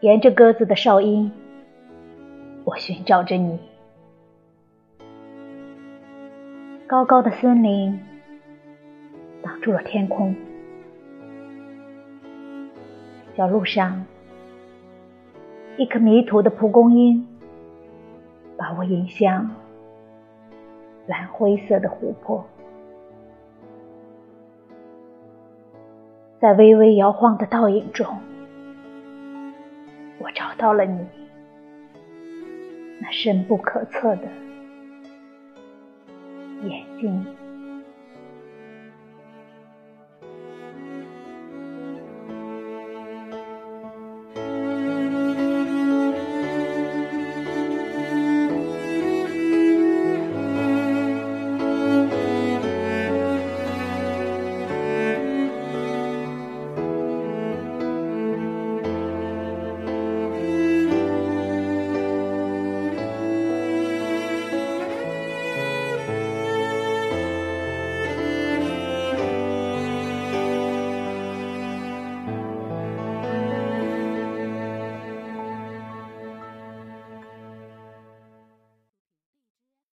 沿着鸽子的哨音，我寻找着你。高高的森林挡住了天空，小路上，一颗迷途的蒲公英把我引向蓝灰色的湖泊，在微微摇晃的倒影中，我找到了你，那深不可测的。眼睛。